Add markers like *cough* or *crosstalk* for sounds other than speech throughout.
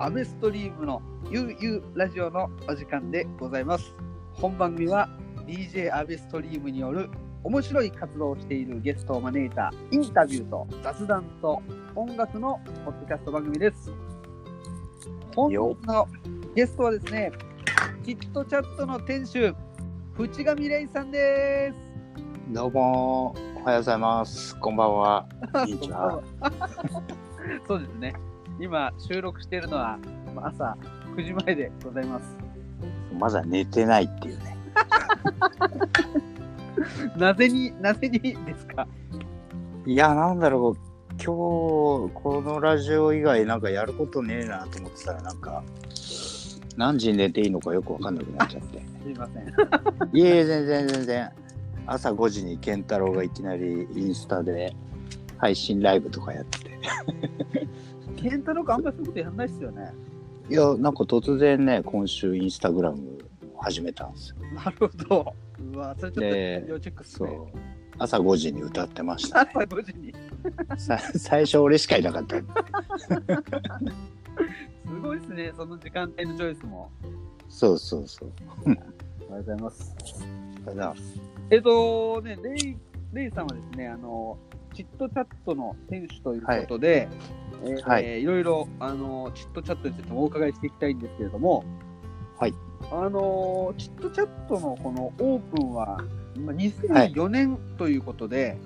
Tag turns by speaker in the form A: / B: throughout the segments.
A: アベストリームのゆうゆうラジオのお時間でございます。本番組は DJ アベストリームによる面白い活動をしているゲストを招いたインタビューと雑談と音楽のポッドキャスト番組です。本日のゲストはですね、キットチャットの店主、淵上玲さんです。
B: どうも、おはようございます。こんばんは。*laughs*
A: そうですね。今収録しているのはまあ朝9時前でございます。
B: まだ寝てないっていうね。*laughs*
A: なぜに、なぜにですか？
B: いや、なんだろう、今日、このラジオ以外なんかやることねえなと思ってたら、なんか、何時に寝ていいのかよくわかんなくなっちゃって。*laughs*
A: すいません。
B: いえいえ、全然全然。朝5時に健太郎がいきなりインスタで配信ライブとかやってて。
A: ケンタロウ君あんまりそういうことやんないっすよね。
B: いや、なんか突然ね、今週インスタグラム始めたんですよ。
A: なるほど。うわ、それちょっと
B: で
A: 要チェックっすね。
B: そう。朝5時に歌ってました、ね。
A: 朝5時に。
B: さ最初俺しかいなかった。
A: すごいですね、その時間帯のチョイスも。
B: そうそうそう。
A: ありがとうございます。えっとね、レイ、レイさんはですね、あの、チットチャットの店主ということで、えー
B: はい
A: いろいろ、あの、チットチャットについてもお伺いしていきたいんですけれども、
B: はい。
A: あの、チットチャットのこのオープンは、まあ2004年ということで、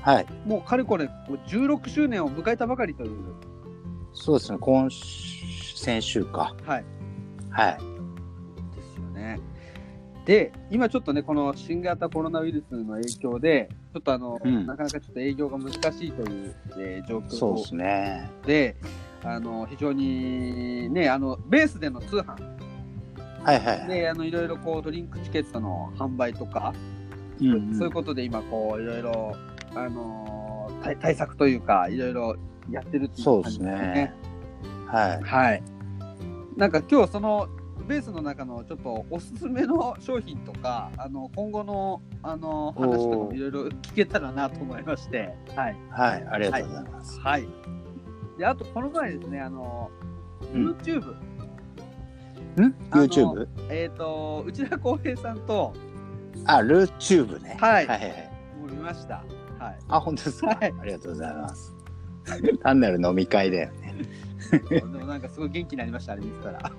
B: はい。
A: もうかれこれ16周年を迎えたばかりという、
B: そうですね、今週、先週か。
A: はい、
B: はい。
A: で今ちょっとね、この新型コロナウイルスの影響で、ちょっとあの、
B: うん
A: なかなかちょっと営業が難しいという、えー状況
B: そうですね。
A: で、あの非常にね、あのベースでの通販
B: はいはい。
A: で、あのいろいろこうドリンクチケットの販売とか、
B: うんうん
A: そういうことで今こういろいろあの対対策というかいろいろやってるっていう感じ
B: そうですね。はい。
A: はい。なんか今日そのベースの中のちょっとおすすめの商品とか、あの今後のあの話とかもいろいろ聞けたらなと思いまして、はい。
B: はい。ありがとうございます。
A: はい。で、あとこの前ですね、あの、
B: うん
A: YouTube、
B: ?YouTube?
A: えっ、と、内田康平さんと、
B: あ、ルーチューブね。
A: はい
B: はいはいはい。
A: もう見ました。はい。
B: あ、本当ですか、
A: はい
B: ありがとうございます。単なる飲み会だよね。*laughs*
A: でもなんかすごい元気になりました、あれ見てたら。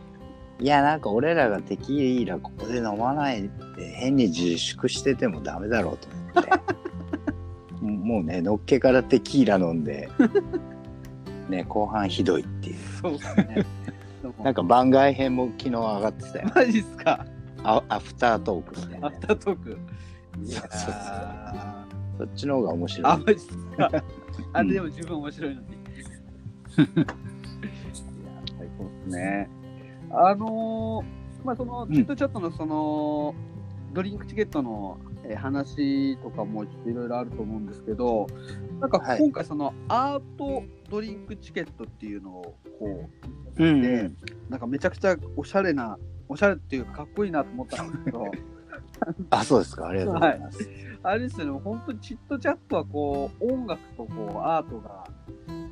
B: いや、なんか俺らがテキーラここで飲まないで変に自粛しててもダメだろうと思って。*laughs* もうね、のっけからテキーラ飲んで、*laughs* ね、後半ひどいっていう。
A: そうですね。*laughs*
B: なんか番外編も昨日上がってたよ。
A: マジっすか？
B: アアフタートークみたいな
A: アフ。タートーク？いや
B: そうそうそう
A: ー
B: そっちの方が面白い。
A: あ、マジっすか？あれでも十分面白いのに。いや、最高ですね。あのーまあ、その、
B: ん。
A: チットチャットのその、ドリンクチケットのえー話とかもいろいろあると思うんですけど、なんか
B: はい。
A: 今回そのアートドリンクチケットっていうのをこう、
B: うん
A: でなんかめちゃくちゃおしゃれな、おしゃれっていうかかっこいいなと思ったんですけど、*laughs*
B: あ、そうですか。ありがとうございます。
A: あれですよね、本当にチットチャットはこう、音楽とこう、アートが、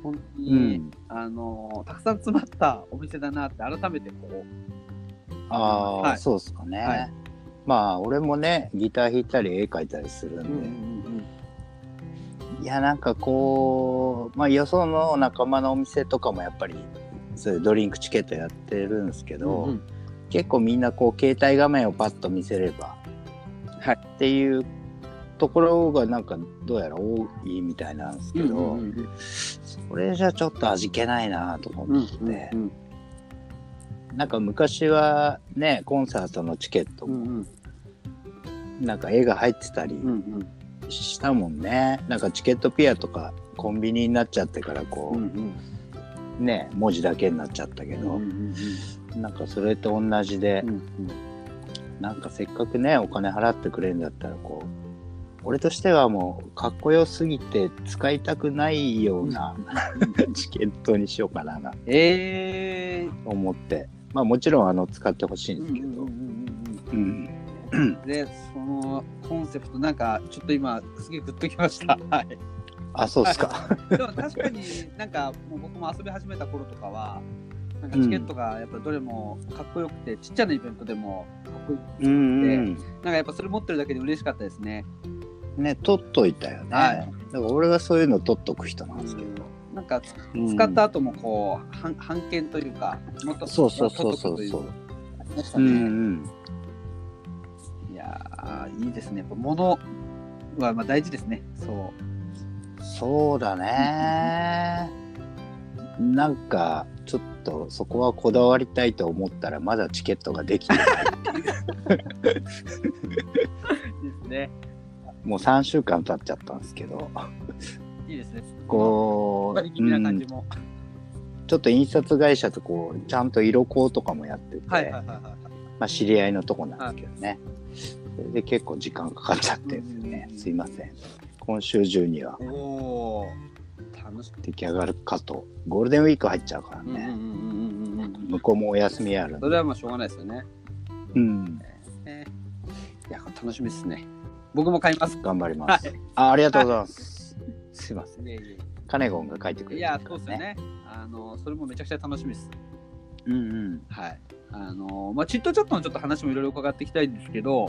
A: 本当
B: う
A: に、
B: ん。
A: あの、たくさん詰まったお店だなって改めてこう、
B: ああ、
A: はい。
B: そうですかね。
A: はい。
B: まあ、俺もね、ギター弾いたり絵描いたりするんで、いや、なんかこう、まあ、よその仲間のお店とかもやっぱり、そういうドリンクチケットやってるんですけど、
A: うんうん。
B: 結構みんなこう、携帯画面をパッと見せれば、
A: はい。
B: っていうところがなんかどうやら多いみたいなんですけど、
A: うんうんうん
B: それじゃちょっと味気ないなと思って、
A: うんうん
B: なんか昔はねコンサートのチケットも
A: うんうん
B: なんか絵が入ってたり
A: うんうん
B: したもんね、なんかチケットピアとかコンビニになっちゃってからこ
A: うんう
B: う、
A: ん
B: ね文字だけになっちゃったけど、なんかそれと同じで、
A: うん。
B: なんかせっかくねお金払ってくれるんだったらこう俺としてはもうかっこよすぎて使いたくないような、*laughs* チケットにしようかなな
A: えー
B: と思ってまあもちろんあの使ってほしいんですけど、
A: うんうんうん
B: うん
A: うんで、そのコンセプト、なんかちょっと今、すげえグッときました。はい。
B: あそうですか、
A: でも確かになんかもう僕も遊び始めた頃とかはなんかチケットがやっぱどれもかっこよくて、ちっちゃなイベントでもかっこよくて、
B: うんうん。
A: なんかやっぱそれ持ってるだけで嬉しかったですね。
B: ね、取っといたよね。
A: はい
B: だから俺はそういうの取っとく人なんですけど。
A: なんか使った後もこう、半半券というか、もっと
B: そうそうそうそう
A: 取っとくといありました
B: うんう
A: ね。
B: ん。
A: いやーいいですね。やっぱ物はまあ大事ですね。そう。
B: そうだね。なんか、ちょっとそこはこだわりたいと思ったら、まだチケットができてない。*laughs*
A: ですね。
B: もう3週間経っちゃったんですけど、
A: いいですね。
B: こう、うん
A: も。
B: ちょっと印刷会社とこう、ちゃんと色工とかもやってて、
A: はいはいはいはい。
B: まあ、知り合いのとこなんですけどね。それで結構時間かかっちゃってるんですよね。
A: うん
B: すいません。今週中には
A: おおー楽し
B: 出来上がるかと。ゴールデンウィーク入っちゃうからね。
A: うんうんうんうんうんうん。
B: 向こうもお休みある。
A: それはまあしょうがないですよね。
B: うん。
A: ねいや楽しみですね。僕も買います。
B: 頑張ります。
A: はい
B: あありがとうございます。すいません。
A: いえい
B: カネゴンが書いてくれてるから
A: そうですよね。あのそれもめちゃくちゃ楽しみです。
B: うんうん。
A: はい。あのまあチットチャットのちょっと話もいろいろ伺っていきたいんですけど、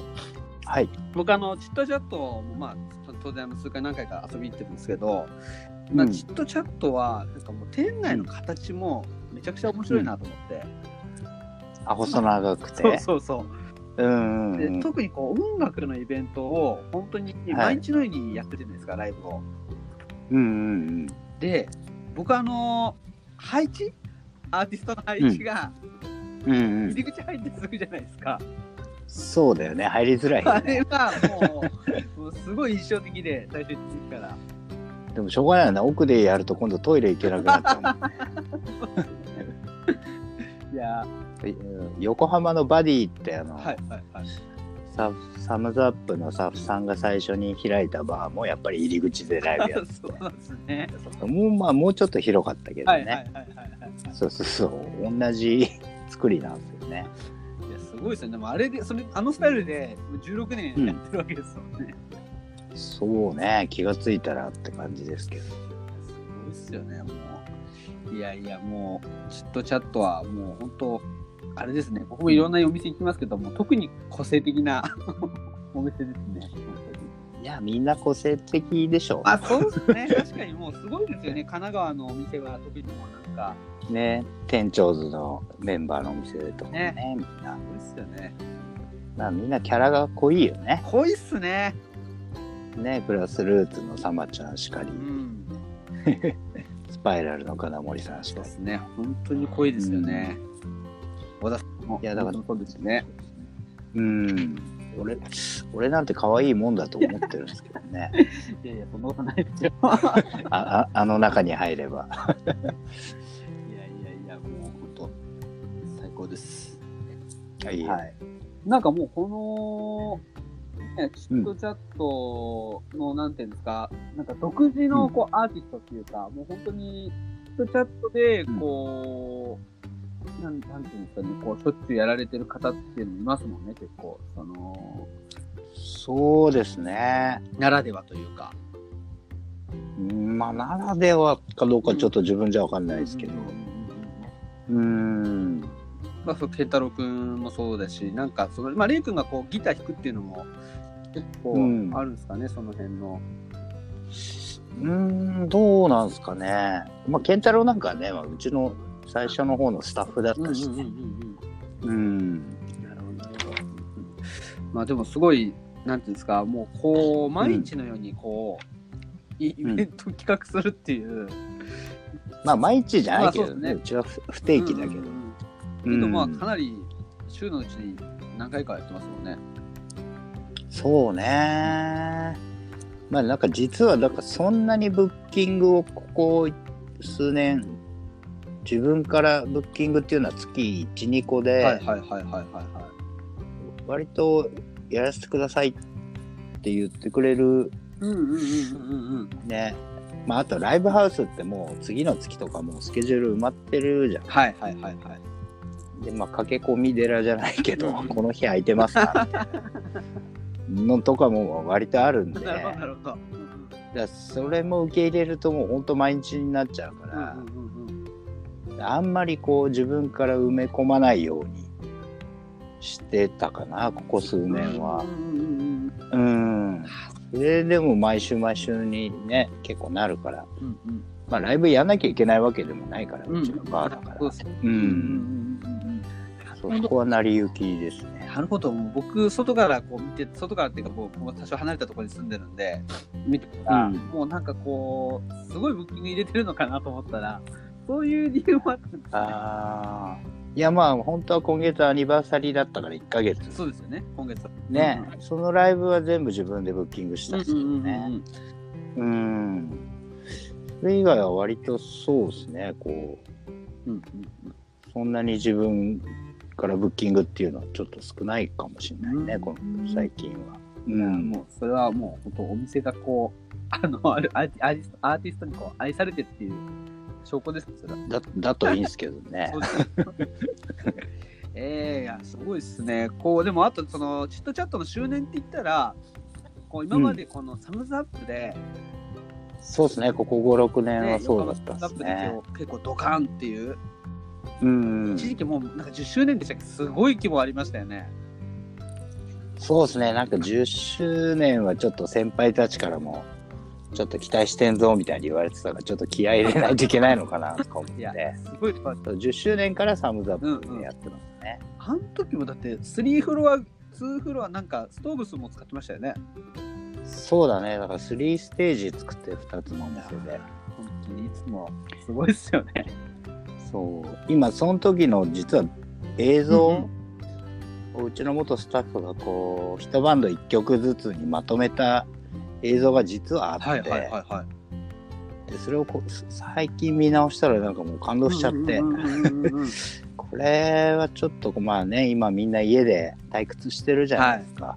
B: はい。
A: 僕あのチットチャットもまあ当然あの数回何回か遊びに行ってるんですけど、まあ
B: うん
A: チットチャットはなんかもう店内の形もめちゃくちゃ面白いなと思って。
B: あ、細長くて。
A: そうそうそう。
B: うんうん
A: で
B: うん。
A: 特にこう音楽のイベントを本当に毎日のようにやってるじゃないですか、ライブを。
B: うんうん
A: で僕あの配置？アーティストの配置が
B: うん。うんうん
A: 入。り口入ってすぐじゃないですか。
B: そうだよね。入りづらいよ
A: あれ
B: ね。
A: はもう *laughs* もうすごい印象的で最初に聞くから。
B: でもしょうがないよね。奥でやると今度トイレ行けなくなっちゃう *laughs* 横浜のバディってあの、
A: ーはいはいはい。
B: ササムズアップのスタッフさんが最初に開いたバーもやっぱり入り口でライブやって *laughs*
A: そうですね。
B: てもうまあもうちょっと広かったけどね。そうそうそう同じ *laughs* 作りなんですよね
A: いやすごいですよね。でもあれでそれあのスタイルで16年やってるわけですもんね。
B: そうね気がついたらって感じですけど
A: すごいっすよね、もう。いやいや、もう、チットチャットはもう本当、あれですね、僕もいろんなお店行きますけども、特に個性的な *laughs* お店ですね。
B: いやみんな個性的でしょ
A: あ、そうですね。確かにもうすごいですよね。神奈川のお店は特にもうなんか、
B: ね店長図のメンバーのお店とかねみんな
A: すごいっすよね。
B: まあみんなキャラが濃いよね
A: 濃いっすね。
B: ねプラスルーツのサマちゃんしかり
A: うん。*laughs*
B: スパイラルの金森さんしかり
A: そうですね。本当に濃いですよね。小田さんも。
B: いやだから
A: そうですよね。
B: うん俺俺なんて可愛いもんだと思ってるんですけどね *laughs*
A: いやいや、そんなことないですよ。*laughs*
B: あああの中に入れば *laughs*
A: いやいやいや、もう本当、最高です。
B: はい
A: はい。なんかもうこの、ね、チットチャットの、なんていうんですか、なんか独自のこう、アーティストっていうか、もう本当に、チットチャットで、こう、なんなんていうんですかね、こう、しょっちゅうやられてる方っていうのもいますもんね、結構。その、
B: そうですね。
A: ならではというか。
B: うんまあならではかどうかちょっと自分じゃわかんないですけど。
A: うんうんうんうん。
B: うん。
A: まあ、そう、ケンタロウくんもそうだし、なんか、その、まあ、レイくんがこう、ギター弾くっていうのも、結構
B: うん。
A: あるんですかね、その辺の。
B: うんどうなんですかね。まあ健太郎なんかはね、まあ、うちの最初の方のスタッフだったし。ね
A: うん
B: うん
A: なるほどなるほど。まあでもすごい、なんていうんですか、もうこう、毎日のようにこう、イイベント企画するっていう。
B: まあ毎日じゃないけど
A: ね。
B: ね。うちは不不定期だけど。
A: けどまあかなり週のうちに何回かやってますもんね。
B: そうね。まあなんか実はだからそんなにブッキングをここ数年自分からブッキングっていうのは月12個で、
A: はいはいはいはいはいはい。
B: 割とやらせてくださいって言ってくれる。ね。まああとライブハウスってもう次の月とかもうスケジュール埋まってるじゃん。
A: はいはいはいはい。
B: でまあ駆け込み寺じゃないけど
A: うん。
B: この日空いてますか *laughs* のとかも割とあるんで。
A: なるほど
B: それも受け入れるともうほんと毎日になっちゃうから、
A: うんうんうんうん
B: あんまりこう自分から埋め込まないようにしてたかなここ数年は。
A: うん。
B: それでも毎週毎週にね結構なるから。
A: うんうん。
B: まあライブやんなきゃいけないわけでもないから
A: うん
B: うちのバーだから
A: そうん。うんうん
B: んそこは成り行きですね。
A: なるほど、僕、外からこう見て、外からっていうか、もう多少離れたところに住んでるんで、見てたら、
B: うん。
A: もうなんかこう、すごいブッキング入れてるのかなと思ったら、そういう理由もあったんですね。
B: ああいやまあ本当は今月アニバーサリーだったから1ヶ月
A: そうですよね、今月は。
B: ね、そのライブは全部自分でブッキングしたんですけどね。うん。それ以外は割とそうですね、こう、
A: うんうん
B: そんなに自分からブッキングっていうのはちょっと少ないかもしれないね、
A: うん
B: この最近は。う
A: うん
B: ん。
A: もうそれはもう本当お店がこう、あの、あるアーティアーティストアーティストにこう愛されてっていう証拠です。
B: だだといいんですけどね *laughs*
A: ええいや、すごいですね。こう、でもあと、その、チットチャットの周年って言ったら、こう今までこのサムズアップで、
B: そうですね、ここ5、6年
A: ね、
B: はそうだった
A: で
B: ですね。
A: 結構ドカンっていう、
B: うん。
A: 一時期もうなんか10周年でしたっけ？すごい規模ありましたよね。
B: そうですね、なんか10周年はちょっと先輩たちからも、ちょっと期待してんぞみたいに言われてたから、ちょっと気合い入れないといけないのかなとか思って。*laughs*
A: すごい規模あった
B: 10周年からサムズアッ
A: うんうん
B: プでやってますね。
A: あの時もだって3フロア、2フロアなんかストーブスも使ってましたよね。
B: そうだね、だから3ステージ作って2つのお店で。
A: 本当にいつもすごいですよね。
B: そう。今、その時の実は映像をうちの元スタッフがこう、一バンド1曲ずつにまとめた映像が実はあって、
A: はいはいはいはい。
B: でそれをこ最近見直したらなんかもう感動しちゃって、これはちょっとまあね、今みんな家で退屈してるじゃないですか。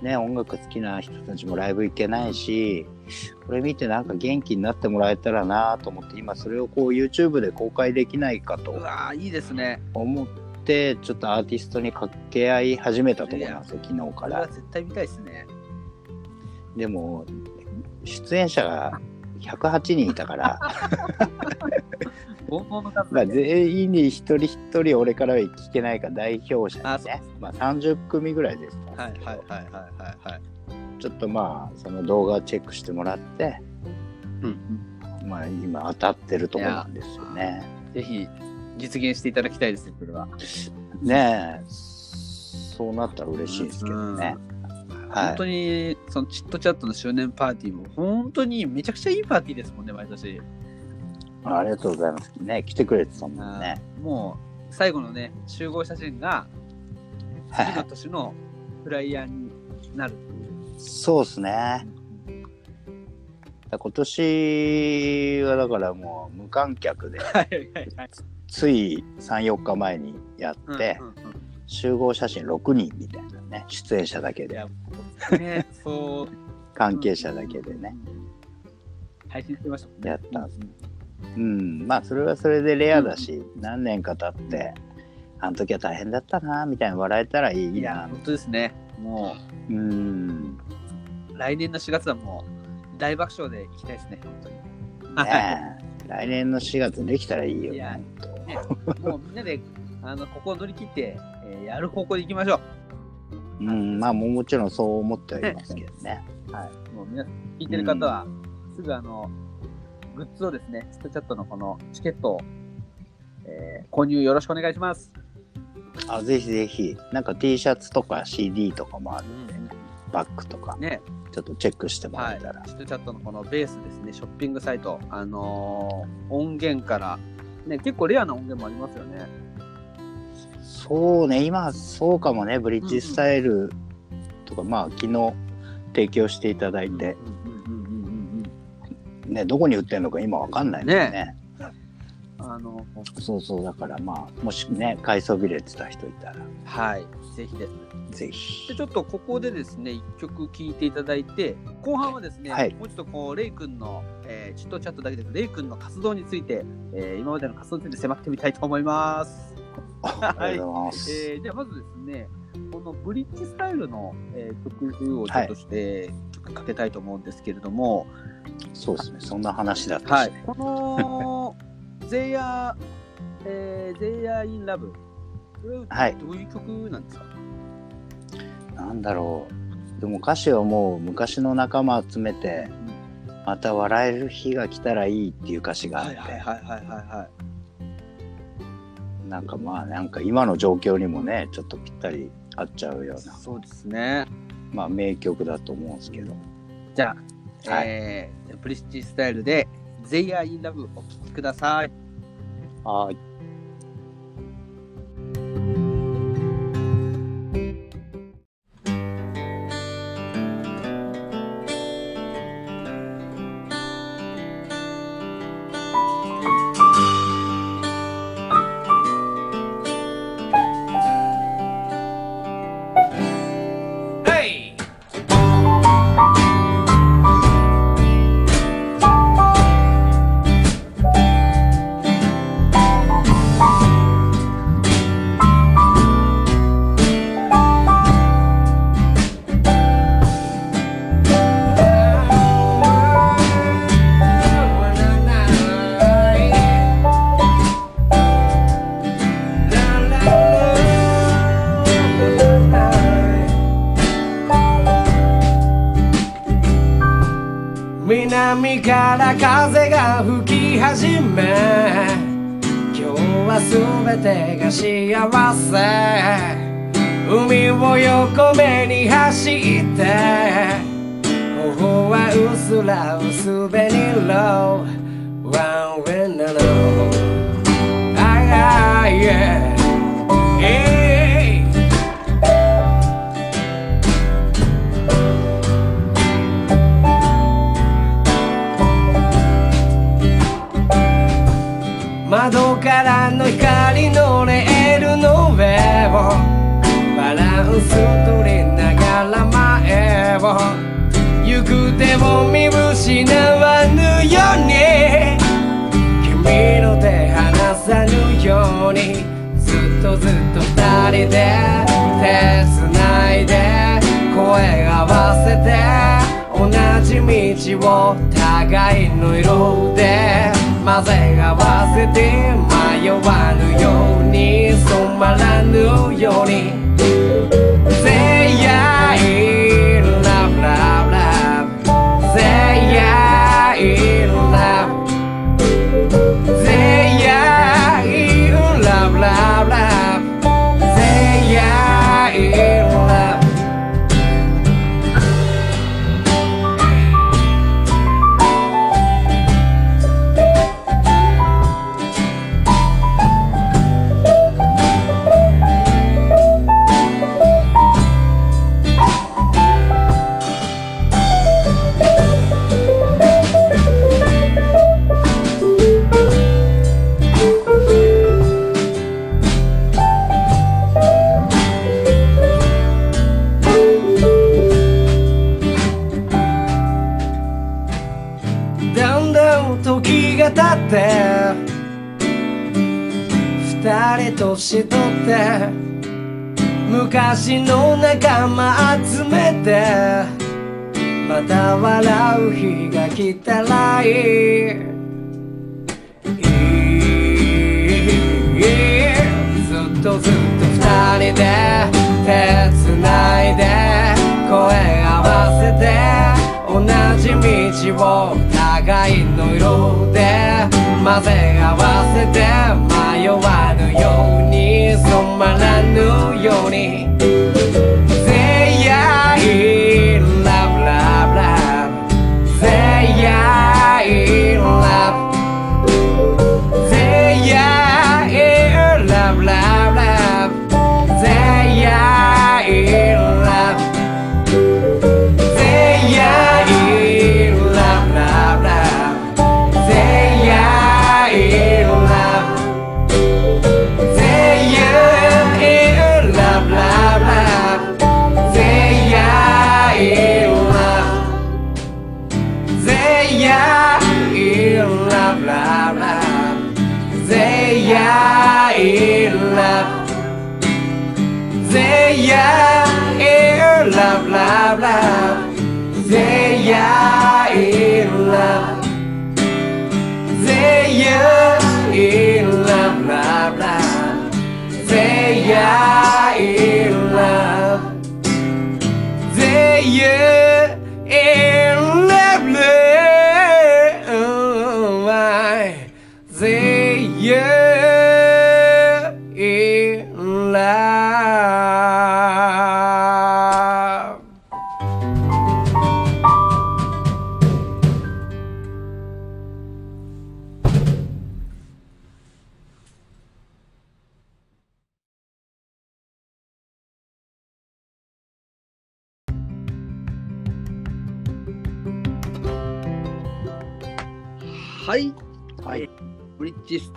B: ね、音楽好きな人たちもライブ行けないし、これ見てなんか元気になってもらえたらなと思って、今それをこう YouTube で公開できないかと
A: うわーいいですね。
B: 思って、ちょっとアーティストに掛け合い始めたところなんですよ、昨日から。
A: 絶対見たいですね。
B: でも、出演者が108人いたから、*laughs* まあ、全員に一人一人俺からは聞けないから代表者
A: あそう
B: にね、まあ、30組ぐらいです。から、
A: はいはいはいはいはいはい。
B: ちょっとまあその動画をチェックしてもらって、
A: うん。
B: まあ、今当たってるところなんですよね。
A: ぜひ実現していただきたいですね、これは。
B: ねえ。そうなったら嬉しいですけどね。はい
A: 本当にそのチットチャットの周年パーティーも本当にめちゃくちゃいいパーティーですもんね、毎年。
B: ありがとうございます。ね来てくれてたもんね。
A: もう最後のね、集合写真が次の年のフライヤーになるっていう。
B: そうですね。今年はだからもう無観客で
A: はいはいはい。
B: つい34日前にやって、
A: うんうんうん
B: 集合写真6人みたいなね出演者だけで。
A: ね、そう。*laughs*
B: 関係者だけでね、
A: 配信してましたもんね。
B: やったんです。うん。まあそれはそれでレアだし、何年か経ってあの時は大変だったなみたいに笑えたらいい
A: いや、
B: な
A: 本当ですね。も
B: うん。
A: う、来年の4月はもう、大爆笑でいきたいですね、本当に。
B: ねえ。来年の4月できたらいいよ
A: いや
B: ね
A: ねもうみんなで、あの、ここを乗り切って、えーやる方向で行きましょ
B: うんまあもちろんそう思ってはいますけどね
A: う。*laughs* はい。もう皆さん、聞いてる方は、すぐあの、グッズをですね、ストチャットのこのチケットを、えー購入よろしくお願いします。
B: あぜひぜひなんか T シャツとか CD とかもあるんで、バッグとか
A: ね、
B: ちょっとチェックしても
A: はい
B: らえたら、。
A: ストチャットのこのベースですね、ショッピングサイト、あのー音源から、ね、結構レアな音源もありますよね。
B: そうね、今そうかもね、ブリッジスタイルとか、まあ昨日提供していただいて、
A: うんうんうんうんうんうん
B: ね、どこに売ってるのか今わかんないもんね。
A: ねあの
B: そうそう、だからまあ、もしね、買いそびれてた人いたら、
A: はい、ぜひです。
B: ぜひ
A: で。ちょっとここでですね、一曲聴いていただいて、後半はですね、
B: はい
A: もうちょっとこう、レイ君の、えー、チットチャットだけでレイ君の活動について、えー今までの活動について迫ってみたいと思います。
B: あありがとうございます。
A: えー、じゃあまずですね、このブリッジスタイルの、えー曲をちょっとして、曲かけたいと思うんですけれども、
B: そうですね、そんな話だったし、
A: はい、このゼイヤー、えー、ゼイヤーインラブ。これは
B: はい
A: どういう曲なんですか、
B: なんだろう。でも歌詞はもう昔の仲間集めて、また笑える日が来たらいいっていう歌詞があって、
A: はいはいはいはいはいはい。
B: なんかまあなんか今の状況にもね、ちょっとぴったり合っちゃうような、
A: そうですね。
B: まあ名曲だと思うんですけど。
A: じゃあ、
B: はい
A: えー、プリシティスタイルで、ゼイヤーインラブお聴きください。
B: はい。
C: 横目に走って頬うすら薄紅色ワンウェンナロー Ah yeah「窓からの光」にずっとずっと二人で手繋いで声合わせて同じ道を互いの色で混ぜ合わせて迷わぬように染まらぬように。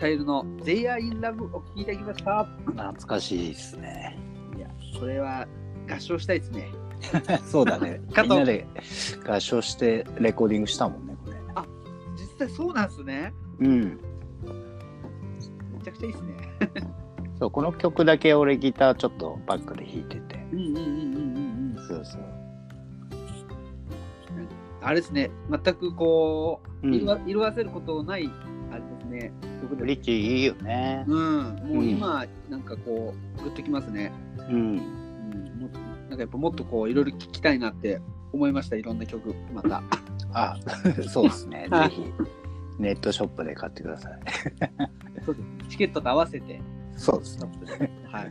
A: タイルの They Are in Love お聴きいただきました。
B: 懐かしいですね。
A: いや、これは合唱したいですね。*laughs*
B: そうだね。*laughs* みんなで合唱してレコーディングしたもんね、これ。
A: 実際そうなんですね。
B: うん。
A: めちゃくちゃいいですね。*laughs*
B: そう、この曲だけ俺ギターちょっとバックで弾いてて。
A: うんうんうんうんうんうん。
B: そうそう。
A: あれですね、全くこう、
B: うん
A: 色あせることない、あれですね、
B: ブリッジいいよね。
A: うん、もう今、なんかこう、グッときますね。
B: うん。
A: うん、もっとなんかやっぱもっとこう、いろいろ聞きたいなって思いました、いろんな曲、また。*laughs*
B: あ、そうですね。*laughs*
A: はい
B: ぜひ、ネットショップで買ってください。*laughs*
A: そうですチケットと合わせて、
B: そうですね。
A: はい。あ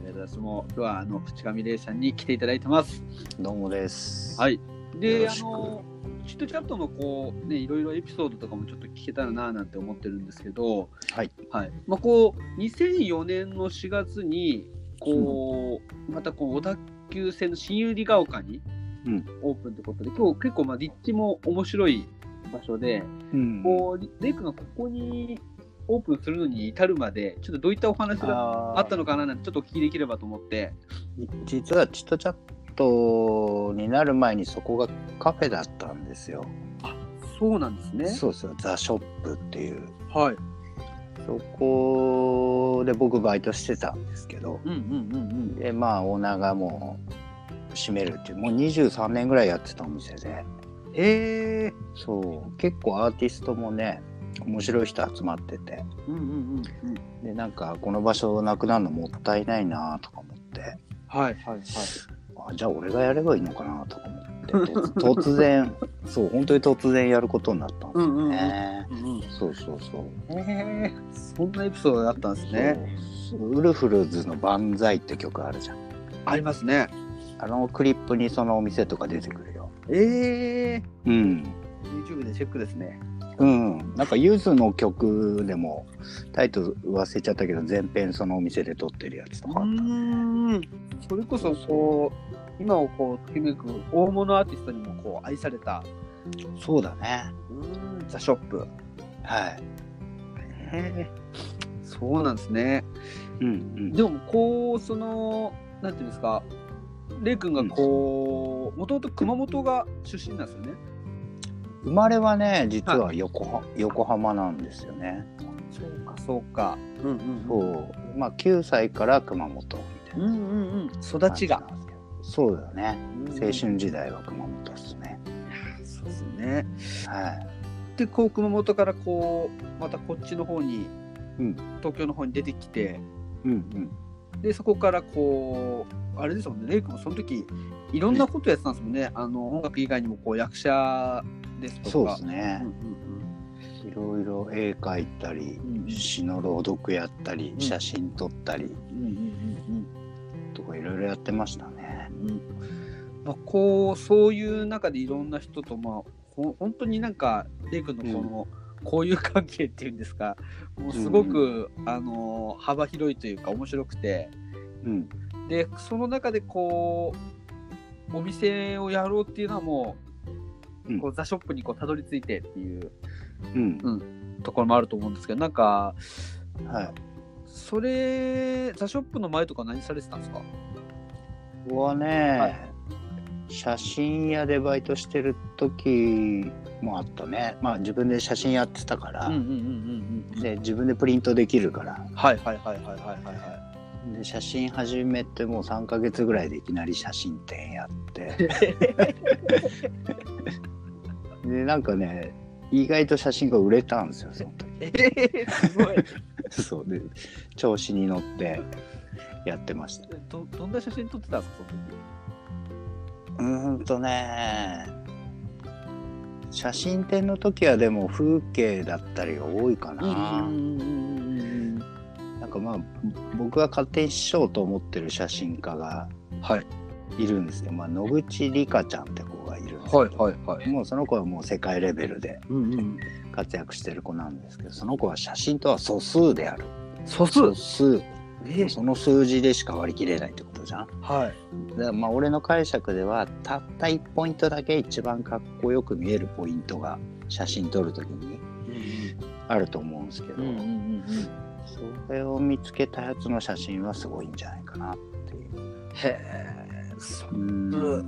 A: りがとうございます。もう今日はあの淵上玲さんに来ていただいてます。
B: どうもです。。
A: はいで、あ
B: ろしく
A: の、チットチャットのこう、ね、いろいろエピソードとかもちょっと聞けたらななんて思ってるんですけど、
B: はい。
A: はい。まあ、こう、2004年の4月に、こう、またこう、小田急線の新百合ヶ丘に
B: うん
A: オープンということで、今日結構、まあ、立地も面白い場所で、
B: うん
A: こう、レイ君がここにオープンするのに至るまで、ちょっとどういったお話が
B: あ
A: あったのかななんて、ちょっとお聞きできればと思って。
B: 実はチットチャットになる前にそこがカフェだったんですよ。
A: そうなんですね。
B: そうそう、ザ・ショップっていう。
A: はい。
B: そこで僕バイトしてたんですけど、
A: うんうんうん
B: で、まあオーナーがもう閉めるっていう、もう23年ぐらいやってたお店で、
A: うん。へえ。
B: そう、結構アーティストもね、面白い人集まってて、
A: うんうんうんうん。
B: で、なんかこの場所なくなるのもったいないなとか思って、
A: はいはいはい。
B: あじゃあ俺がやればいいのかなとか思って、と *laughs* 突然、そう、本当に突然やることになったんですよね。
A: うんうん。
B: そうそうそう。
A: へえ。そんなエピソードがあったんですね。
B: そうウルフルズの万歳って曲あるじゃん。
A: ありますね。
B: あのクリップにそのお店とか出てくるよ。
A: ええ。
B: うん。
A: YouTube でチェックですね。
B: うん。なんかユズの曲でもタイトル忘れちゃったけど全編そのお店で撮ってるやつとかあった。
A: ん。それこそこう今をこうときめく大物アーティストにもこう愛された
B: そうだね。
A: うんザショップ。
B: はい。
A: へえ。そうなんですね。
B: うんうん。
A: でもこうそのなんていうんですか。レイ君がこうもともと熊本が出身なんですよね。
B: 生まれはね、実は横,、は横浜なんですよね。
A: そうかそうか。うんうん
B: そう。まあ9歳から熊本みたいな。
A: うんうんうん。育ちが。
B: そうだよね。青
A: うん
B: 春時代は熊本ですね。
A: そうですね。
B: はい。
A: でこう熊本からこうまたこっちの方に、
B: うん
A: 東京の方に出てきて
B: うんうん。
A: でそこからこうあれですもんねレイ君もその時いろんなことやってたんですもんねあの音楽以外にもこう役者ですとか
B: そうです
A: うん
B: ね
A: う。ん
B: いろいろ絵描いたり、
A: うんうん
B: 詩の朗読やったり、
A: ん
B: 写真撮ったり
A: うんうん
B: とかいろいろやってましたね。
A: うんうんうんまあ、こうそういう中でいろんな人とまあほ本当になんかレイ君のこの、こういう関係っていうんですかもうすごく、あの幅広いというか面白くて
B: うん。
A: でその中でこうお店をやろうっていうのはもう,、
B: うん
A: こうザ・ショップにこうたどり着いてっていう
B: うん。
A: ところもあると思うんですけどなんか
B: はい。
A: それザ・ショップの前とか何されてたんですか？
B: ここはね、写真屋でバイトしてる時もあったね。まあ自分で写真やってたから、で自分でプリントできるから、
A: はいはいはいはいはいはいはい。
B: で写真始めてもう3ヶ月ぐらいでいきなり写真展やって。*laughs* で、なんかね、意外と写真が売れたんですよ、その時。
A: えー、すごい。*laughs*
B: そうで、調子に乗ってやってました。
A: どどんな写真撮ってたんですかその時？
B: うーんとね、写真展の時はでも風景だったりが多いかな。なんかまあ、僕が勝手にしようと思ってる写真家が
A: はい
B: いるんですよ。まあ、野口里香ちゃんって子がいるんですけど、
A: はいはいはい
B: もうその子はもう世界レベルで活躍してる子なんですけど、その子は写真とは素数である。
A: 素
B: 素数。
A: え
B: その数字でしか割り切れないってことじゃん？
A: はい。
B: だからまあ俺の解釈ではたった1ポイントだけ一番かっこよく見えるポイントが写真撮るときにあると思うんですけど、
A: うんうんうんうん
B: それを見つけたやつの写真はすごいんじゃないかなっていう。
A: へえそ
B: うん。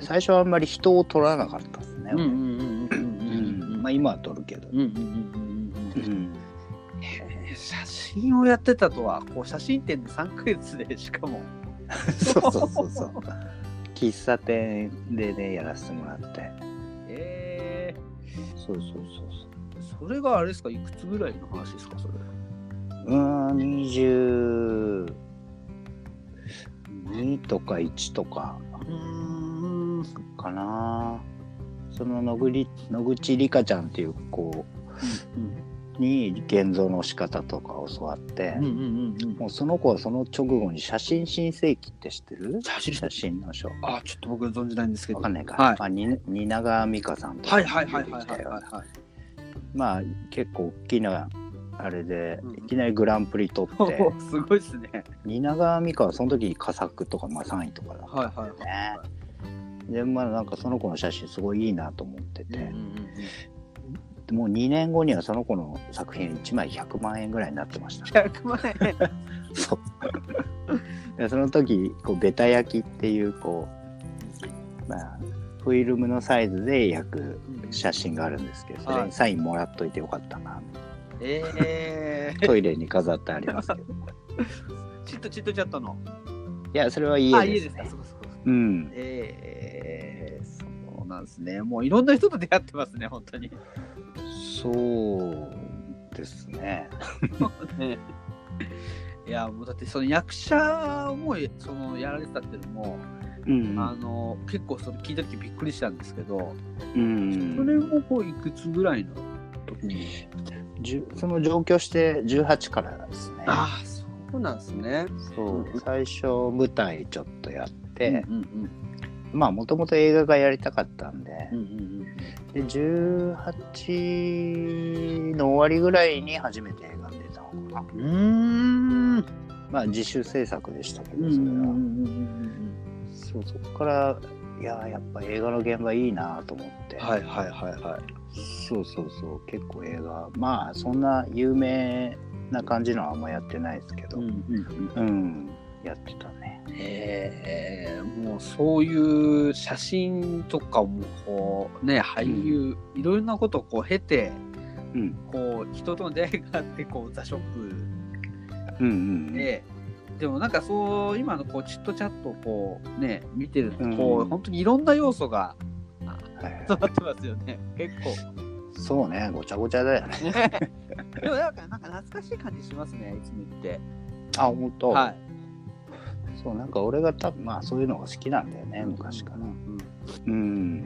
B: 最初はあんまり人を撮らなかったですね。
A: うんうんうんうんうん
B: うんまあ今は撮るけど。
A: うんうんうん。うん写真をやってたとはこう写真展で3ヶ月でしかも *laughs*
B: そうそうそうそう。喫茶店でねやらせてもらって。
A: え
B: そうそうそう
A: ー、それがあれですか？いくつぐらいの話ですかそれ？
B: そう。うーん20 2とか1とか
A: うん
B: かな。その野口野口里香ちゃんっていう子に現像の仕方とか教わって、
A: うんうんうんうん。
B: もうその子はその直後に写真新世紀って知ってる？
A: 写真。
B: 写真の書。
A: あちょっと僕存じないんですけど。
B: わかんないか。
A: はい。
B: まあ、に蜷川美香さんとか
A: はいはいはいはいはい。
B: 出てきたような
A: はいはい
B: まあ結構大きなあれで
A: うん。
B: いきなりグランプリ取って、
A: おすごいですね。
B: 蜷川美香はその時佳作とか、まあ、3位とかだった
A: はいはいはい
B: ね。でまあなんかその子の写真すごいいいなと思ってて、
A: うんうんうん
B: もう2年後にはその子の作品1枚100万円ぐらいになってました、
A: 100万円。*laughs*
B: そう。でその時こうベタ焼きっていうこうまあフィルムのサイズで焼く写真があるんですけどそれにサインもらっといてよかったな、
A: えー、*laughs*
B: トイレに飾ってありますけど。
A: チットチットチャットの？
B: いやそれは
A: あ
B: 家
A: 家ですす
B: でね
A: かそうかそうか。
B: うん。
A: えー、そうなんですね。もういろんな人と出会ってますね本当に
B: そうですね。
A: ね。いやもうだってその役者もそのやられてたっていうのも、
B: うん。
A: あの結構それ聞いた時びっくりしたんですけど、
B: うん。
A: それもこういくつぐらいの時に？
B: その上京して18からですね。
A: ああそうなんですね。
B: そう。最初舞台ちょっとやって、
A: うんうん。
B: まあもともと映画がやりたかったんで
A: うんうんうん
B: で18の終わりぐらいに初めて映画に出たのかな。
A: うんうーん。
B: まあ自主制作でしたけどそれは、そうそこからいややっぱ映画の現場いいなと思って、
A: はいはいはいはい。
B: そうそうそう。結構映画まあそんな有名な感じのはあんまやってないですけど。
A: うんうんうん。
B: うん、やってたね。
A: へえもうそういう写真とかもこうね俳優、いろいろなことをこう経て
B: うん。
A: こう人との出会いがあってこうザ・ショッ
B: うんうん。
A: プで、でもなんかそう今のこうチットチャットをこうね見てると
B: うん。
A: こう、本当にいろんな要素が
B: はい
A: 詰まってますよね。結構。
B: そうね。ごちゃごちゃだよね。*laughs*
A: でもなんかなんか懐かしい感じしますねいつも言って。
B: あ本当、
A: はい
B: そうなんか俺が多分まあそういうのが好きなんだよね昔から。
A: うん
B: うん。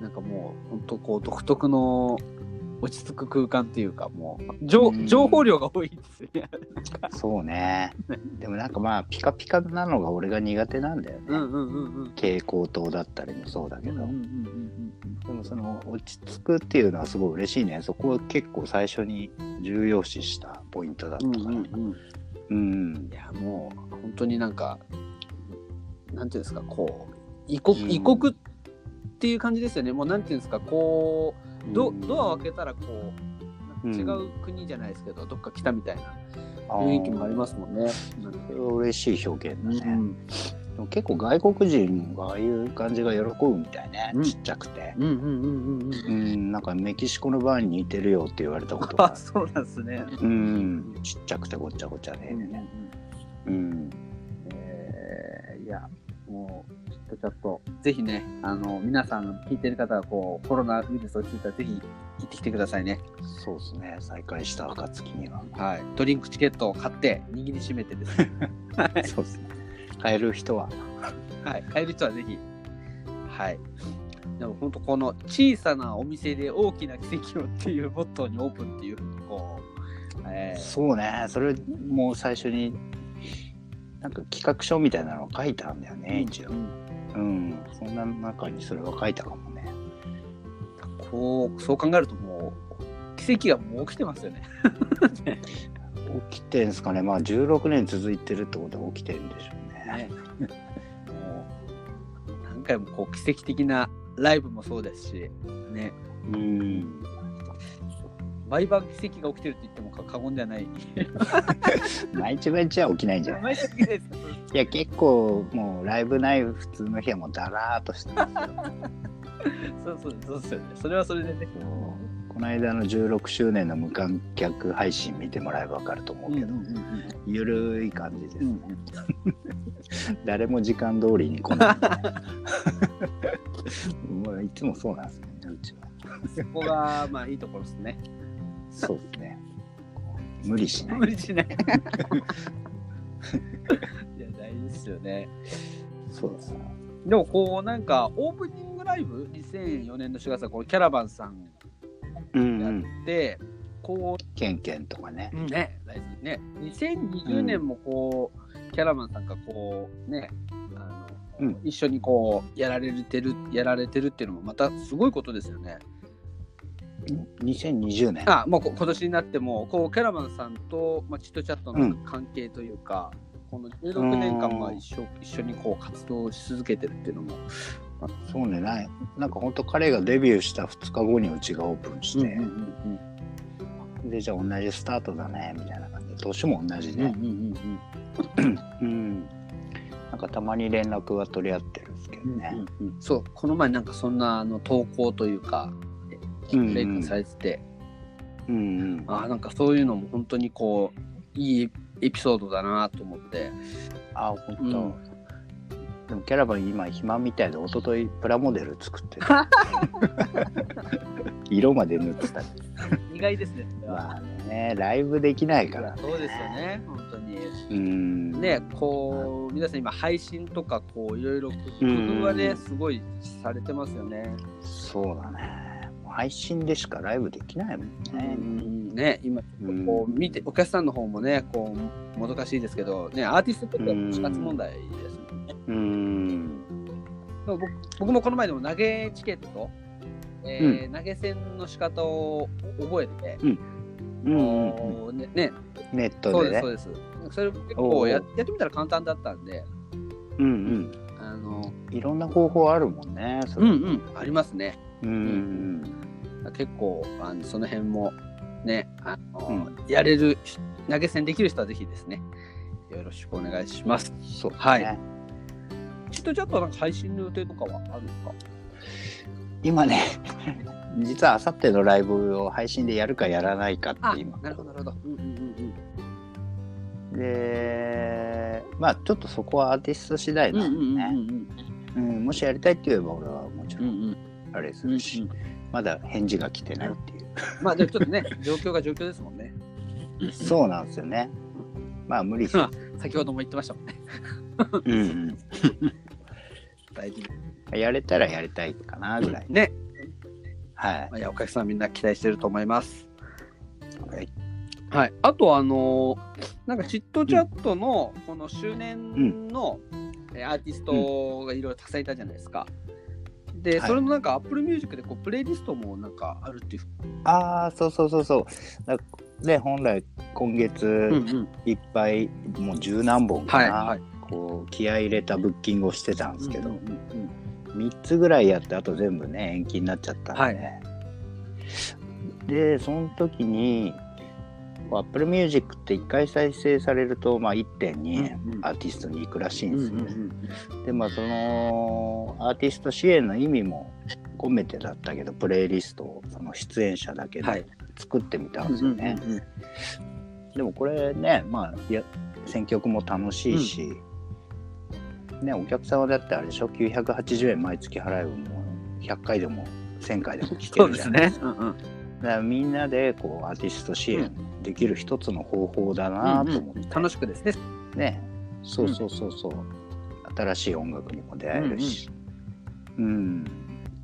A: なんかもう本当こう独特の落ち着く空間っていうかもう情
B: うん。
A: 情報量が多いですよね。*laughs*
B: そうね。でもなんかまあピカピカなのが俺が苦手なんだよね、
A: うんうんうんうん。
B: 蛍光灯だったりもそうだけど、
A: うんうんうん
B: でもその落ち着くっていうのはすごい嬉しいね。そこは結構最初に重要視したポイントだった
A: うん
B: から
A: うんうん。
B: うん。
A: いやもう本当になんかなんていうんですかこう異国,、
B: うん。
A: 異国っていう感じですよね。もうなんていうんですかこうド,、
B: うん。
A: ドアを開けたらこう違う国じゃないですけど、どっか来たみたいな雰囲気もありますもんね。
B: 嬉しい表現だね、
A: うん。
B: でも結構外国人がああいう感じが喜ぶみたいね、
A: うん。
B: ちっちゃくて。
A: うん
B: なんかメキシコのバーに似てるよって言われたことが。*laughs*
A: あそうなんですね。
B: うん。ちっちゃくてごっちゃごちゃで、
A: うんうんえーいや、もう、ちょっとちょっと、ぜひね、あの、皆さん聞いてる方は、こう、コロナウイルス落ち着いたら、ぜひ行ってきてくださいね。
B: そうですね再開した暁には
A: はい。ドリンクチケットを買って、握りしめてですね。はい。
B: そうですね買える人は
A: はい。買える人はぜひ。はい。でも本当この小さなお店で大きな奇跡をっていうモットーにオープンっていうふうにこう、えー
B: そうねそれもう最初になんか企画書みたいなの書いてあるんだよね、一応。
A: うん。
B: うんそんな中にそれは書いたかもね。
A: こうそう考えるともう奇跡がもう起きてますよね。*laughs*
B: 起きてんすかね。まあ16年続いてるってことは起きてるんでしょうね。
A: ね。*laughs* もう何回もこう奇跡的なライブもそうですし、ね、
B: うん。
A: 毎晩奇跡が起きてるって言っても過過言ではない。*laughs*
B: 毎日毎日は起きないんじゃない？
A: 毎日です
B: いや、結構もうライブない普通の日はもうダラーっとしてますよ。*laughs*
A: そうそうそうですよね。それはそれでね。
B: この間の16周年の無観客配信見てもらえば分かると思うけど、ゆるい感じです、
A: うん *laughs*
B: 誰も時間通りに来ないもういつもそうなんですねうちは
A: そこがまあいいところですね。
B: そうですね。無理しない。
A: 無理しない。*laughs* いや大事ですよね。
B: そうですね。
A: でもこうなんかオープニングライブ2004年の4月はこうキャラバンさんや
B: うん。
A: って、こ
B: ケンケンとかね。
A: うね大事ね。2020年もこう、キャラバンさんがこうねあの、
B: うん。
A: 一緒にこうやられてるやられてるっていうのもまたすごいことですよね。
B: 2020年。
A: あもうこ今年になってもこうキャラバンさんと、まあ、チットチャットの
B: うん
A: 関係というか、この16年間まあ一緒一緒にこう活動し続けてるっていうのも、
B: そうねないなんか本当彼がデビューした2日後にうちがオープンして、
A: うんうん
B: でじゃあ同じスタートだねみたいな感じで年も同じ
A: うんうん
B: ね
A: うんうん。
B: うん、なんかたまに連絡は取り合ってるんですけどね、
A: うんうんそうこの前なんかそんなあの投稿というか、
B: うんうん
A: レイ君されてて、
B: うんうん。
A: あーなんかそういうのも本当にこういいエピソードだなと思って、
B: あ本当、
A: うん。
B: でもキャラバン今暇みたいで一昨日プラモデル作ってる *laughs* 色まで塗ってた。
A: 意外ですね。
B: まあねライブできないから、ね、
A: そうですよね本当に。
B: うん。
A: ねこう皆さん今配信とかこういろいろ工
B: うん
A: 夫はねすごいされてますよね。
B: そうだね配信でしかライブできないもんね、
A: ね今
B: うん。
A: こう見てお客さんの方もねこうもどかしいですけどねアーティストとしては死活問題ですもんね。
B: うん。
A: 僕僕もこの前でも投げチケット、えー投げ銭の仕方を覚えて、
B: うん。うん
A: ねね。
B: ネッ
A: そうで
B: トですね
A: そうです。それ結
B: おうおう
A: 構ややってみたら簡単だったんで、
B: うん
A: あの
B: うんいろんな方法あるもんねそれ。
A: うんうん。ありますね。
B: うん
A: 結構あのその辺もねあの、
B: うん。
A: やれる投げ銭できる人はぜひですねよろしくお願いします。
B: そうね。
A: はい。チットチャットはなんか配信の予定とかはあるんですか？
B: 今ね *laughs* 実はあさってのライブを配信でやるかやらないかって今。
A: なるほどなるほど。うんうんうん
B: でまあちょっとそこはアーティスト次第
A: うん。うんうんうん
B: なんでね、うんもしやりたいって言えば俺はもちろ
A: うんうん。
B: んあれす
A: うんうん
B: るし、まだ返事が来てないっていう、
A: まあでもちょっとね *laughs* 状況が状況ですもんね。
B: そうなんですよねまあ無理せず、
A: 先ほども言ってましたもんね。
B: うん
A: 大事
B: うん、やれたらやりたいかなぐらい、
A: ね。
B: はい
A: まあいやお客さんみんな期待してると思います。
B: はい
A: はい、あとあのーなんかチットチャットのこの周年の、えーアーティストがいろいろたくさんいたじゃないですか。で、
B: はい。
A: それのなんか Apple Music でこうプレイリストもなんかあるっていう。
B: ああそうそうそうそう。だで本来今月
A: ん、
B: いっぱい、もう十何本かな、
A: はいはい。
B: こう気合い入れたブッキングをしてたんですけど、
A: うんうんうん
B: 3つぐらいやってあと全部ね延期になっちゃったんで、
A: はい。
B: でその時に Apple Music って1回再生されると、まあ、1.2円
A: うんうん。
B: アーティストに行くらしいん
A: うん
B: ですよ、
A: うんうん
B: でまあそのアーティスト支援の意味も込めてだったけどプレイリストをその出演者だけ
A: はい。
B: で作ってみたんですよね、
A: うんうんうん
B: でもこれねまあいや選曲も楽しいし、ねお客さんはだってあれでしょ？980円毎月払えばもう100回でも1000回でも聞けるじゃん
A: ですね。うんうん。
B: だからみんなでこうアーティスト支援できる一つの方法だなと思って、
A: 楽しくですね。
B: ね。そうそうそうそう、新しい音楽にも出会えるし。うん、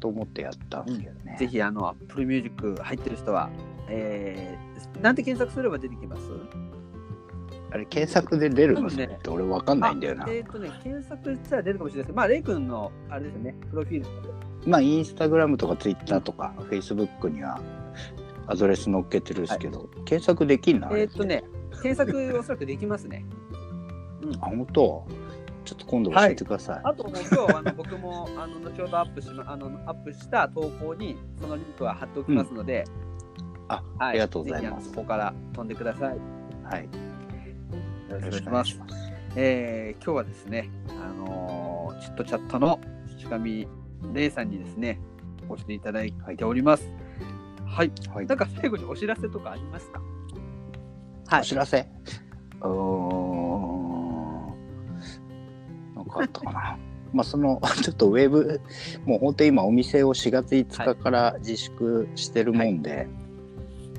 B: と思ってやったんですけどね、
A: ぜひあの Apple Music 入ってる人は、えー、なんて検索すれば出てきます？
B: あれ検索で出るの？
A: ね
B: って俺わかんないんだよな。
A: あえっ、とね、検索したら出るかもしれない。ですけど、まあ、レイ君の、あれですよね、プロフィール。
B: まあインスタグラムとかツイッターとかフェイスブックにはアドレス載っけてるんですけど、検索できんの？あれ
A: えっ、とね、検索おそらくできますね。
B: あ本当？ちょっと今度教えてください。
A: あともう今日あの *laughs* 僕もあの後ほどアップしまあのアップした投稿にそのリンクは貼っておきますので、
B: あ、
A: はい、
B: ありがとうございます
A: ぜひあのそこから飛んでください。よ
B: はい。
A: ろ
B: よろしくお
A: 願いしま。
B: すす。
A: えー今日はですね、あのーチットチャットのしかみれいさんにですね、おしていただいております。はい。
B: はい。
A: なんか最後にお知らせとかありますか？
B: お知らせ。うー。ん。なんかあったかな。*laughs* まあその *laughs* ちょっとウェブもう本当に今お店を4月5日から自粛してるもんで、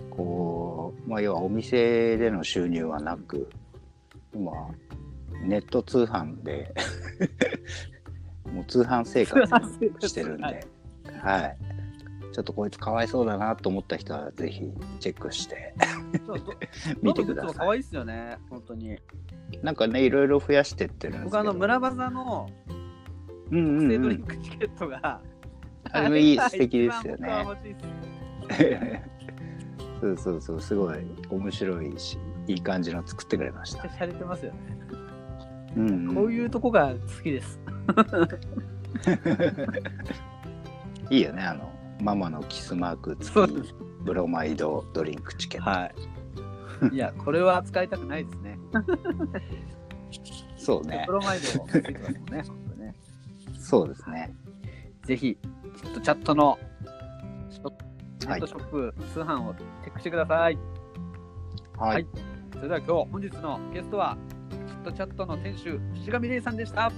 B: こうまあ要はお店での収入はなく今ネット通販で *laughs* もう通販生活してるんで、はい。ちょっとこいつかわいそうだなと思った人はぜひチェックして *laughs* 見てください。
A: も可愛いっすよね、本当に。
B: なんかねいろいろ増やしてってる。
A: 僕あの村バザの
B: うんうん
A: ドリン。クチケットが、
B: あれもいい
A: が
B: 素敵ですよねそうそうそうすごい面白いしいい感じの作ってくれました
A: 洒落てますよね。
B: うんうん
A: こういうとこが好きです。*laughs*
B: いいよねあのママのキスマーク付き。ブロマイドドリンクチケット。
A: はい。いや、これは使いたくないですね。*laughs*
B: そうね
A: プ。ロマイドついてますもんね、本当ね。
B: そうですね。
A: ぜひ、ちょっとチャットのショットショップ、通販をチェックしてください。
B: はい。
A: はいそれでは今日、本日のゲストは、チットチャットの店主、石上玲さんでした。あ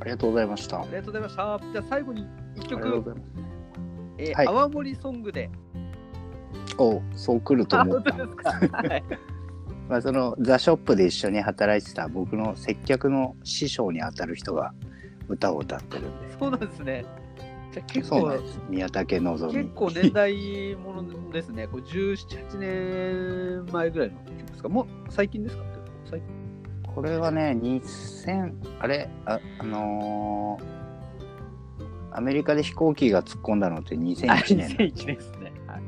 B: ありがとうございました。あ
A: りがとうございました。じゃあ最後に一
B: りがとう
A: 曲、
B: ございます。
A: えー
B: はい
A: 泡盛ソングで。
B: おそう来ると
A: あ、
B: 思った
A: 本当。ですか？はい。*laughs*
B: まあそのザショップで一緒に働いてた僕の接客の師匠にあたる人が歌を歌ってるんで。
A: そうなんですね。じゃあ結構
B: そうなん、です。宮武のぞみ。
A: 結構年代ものですね。こう17、8年前ぐらいの曲ですか？もう最近ですか？最近
B: これはね、2000、あれ、あ、あのーアメリカで飛行機が突っ込んだのって2001年。
A: 2001年ですね。はい。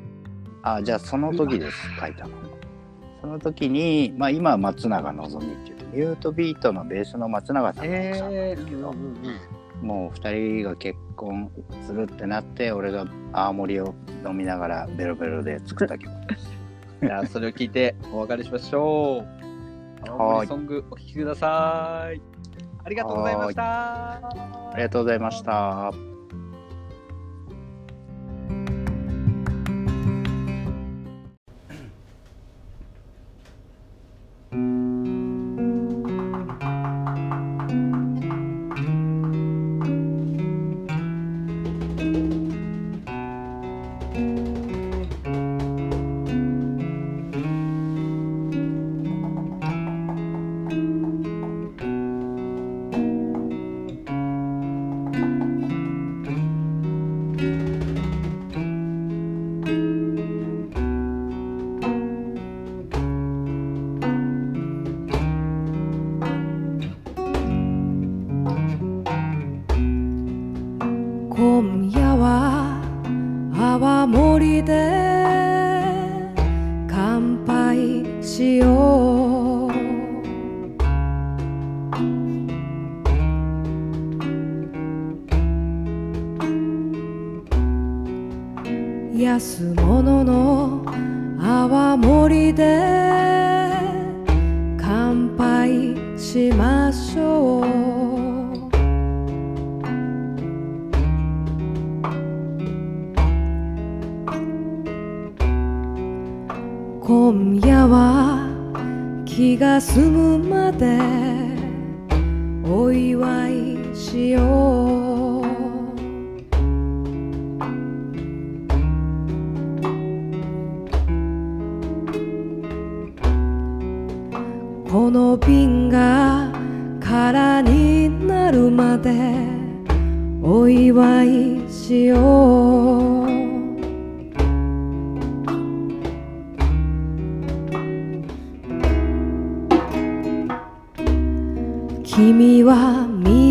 B: あ、じゃあその時です、書いたの。その時に、まあ今は松永のぞみっていう、ミュートビートのベースの松永さんの奥さんなんですけど、もう二人が結婚するってなって、俺が青森を飲みながらベロベロで作った曲です。*laughs*
A: じゃあそれを聞いてお別れしましょう。青森ソングお聴きください。ありがとうございました。
B: ありがとうございました。
D: 君は見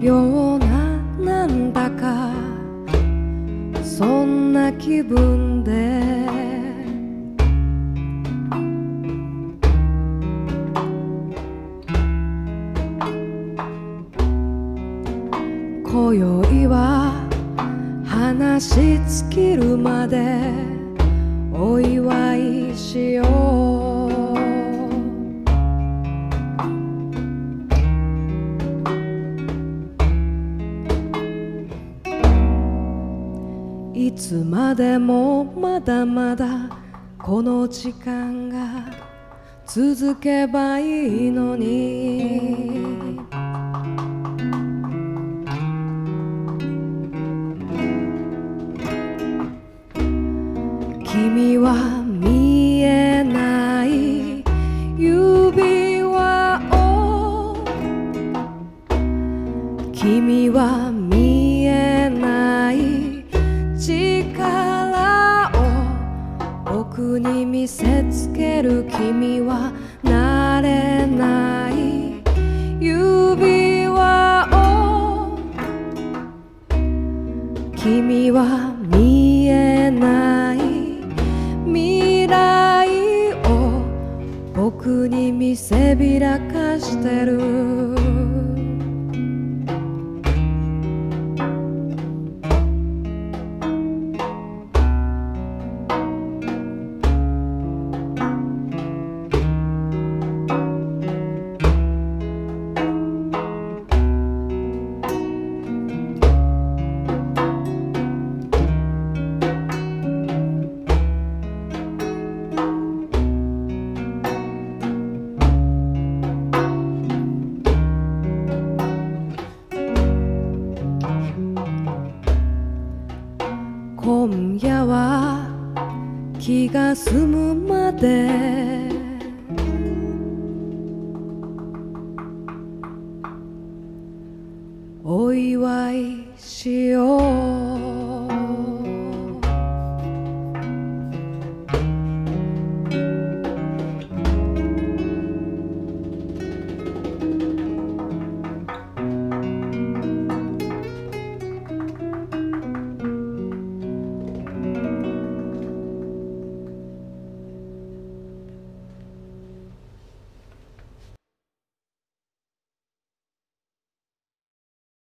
D: ようななんだかそんな気分続けばいいのに。僕に見せびらかしてる。